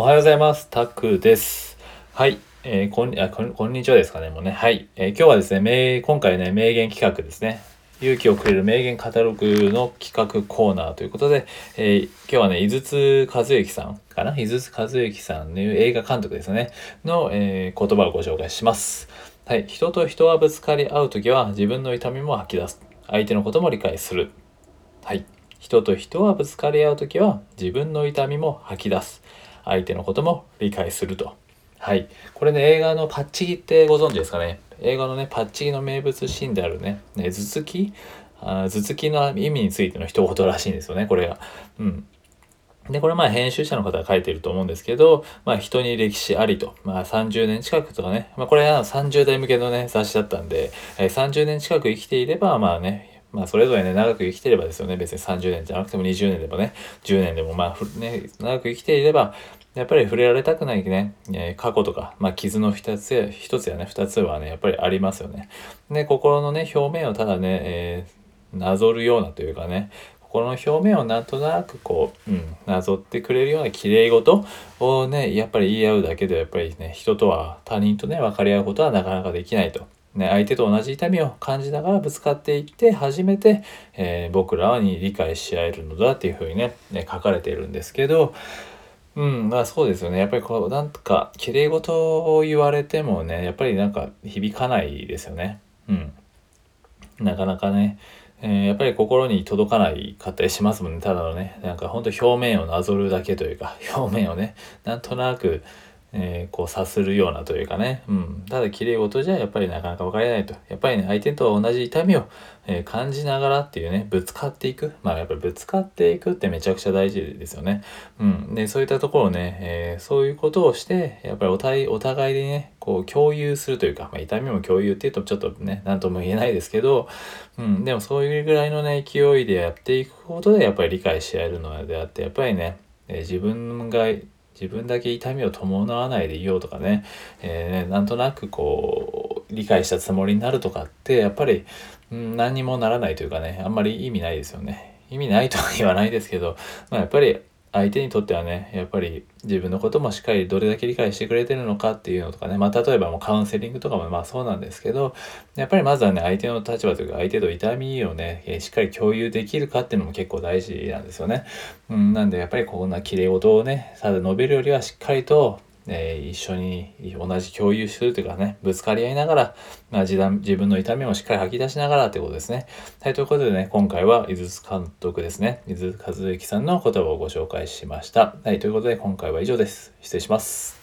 おはようございます。タクです。はい。えー、こんあこんこんにちはですかね、もうね。はい。えー、今日はですね、名今回ね、名言企画ですね。勇気をくれる名言カタログの企画コーナーということで、えー、今日はね、井筒和之さんかな？井筒和之さんの映画監督ですね、の、え、言葉をご紹介します。はい。人と人はぶつかり合うときは自分の痛みも吐き出す。相手のことも理解する。はい。人と人はぶつかり合うときは自分の痛みも吐き出す。相手のことも理解すると。はい。これね、映画のパッチギってご存知ですかね？映画のね、パッチギの名物シーンであるね、ね頭突き？あ頭突きの意味についての一言らしいんですよね、これが。うん。で、これまあ編集者の方が書いてると思うんですけど、まあ人に歴史ありと、まあ30年近くとかね、まあこれは30代向けのね、雑誌だったんで、えー、30年近く生きていれば、まあね、まあそれぞれね、長く生きてればですよね。別に30年じゃなくても20年でもね、10年でもまあ、ね、長く生きていれば、やっぱり触れられたくないね、え過去とか、まあ傷の一つや、一つやね、二つはね、やっぱりありますよね。で、心のね、表面をただね、えー、なぞるようなというかね、心の表面をなんとなくこう、うん、なぞってくれるような綺麗事をね、やっぱり言い合うだけでやっぱりね、人とは、他人とね、分かり合うことはなかなかできないと。ね、相手と同じ痛みを感じながらぶつかっていって初めて、えー、僕らに理解し合えるのだっていうふうにねね書かれているんですけどうんまあそうですよね。やっぱりこうなんかきれい事を言われてもねやっぱりなんか響かないですよね。うん。なかなかねえー、やっぱり心に届かないかったりしますもんね。ただのね、なんかほんと表面をなぞるだけというか、表面をね、なんとなく、えー、こう察するようなというかね、うん、ただ綺麗事じゃやっぱりなかなか分かれないと。やっぱりね相手と同じ痛みを、えー、感じながらっていうねぶつかっていく。まあやっぱりぶつかっていくってめちゃくちゃ大事ですよね、うん、でそういったところね、えー、そういうことをしてやっぱりお互いお互いでねこう共有するというか、まあ、痛みも共有っていうとちょっとね何とも言えないですけど、うん、でもそういうぐらいのね勢いでやっていくことでやっぱり理解し合えるのであってやっぱりね、え自分が自分だけ痛みを伴わないでいようとかね、えー、なんとなくこう理解したつもりになるとかってやっぱり、うん、何にもならないというかねあんまり意味ないですよね。意味ないとは言わないですけど、まあ、やっぱり相手にとってはね、やっぱり自分のこともしっかりどれだけ理解してくれてるのかっていうのとかね、まあ例えばもうカウンセリングとかもまあそうなんですけど、やっぱりまずはね、相手の立場というか相手と痛みをね、しっかり共有できるかっていうのも結構大事なんですよね。うん、なんでやっぱりこんな綺麗事をね、ただ述べるよりはしっかりとえー、一緒に同じ共有するというかね、ぶつかり合いながら、まあ、自分の痛みもしっかり吐き出しながらということですね。はい、ということでね、今回は井筒監督ですね、井筒和之さんの言葉をご紹介しました。はい、ということで今回は以上です。失礼します。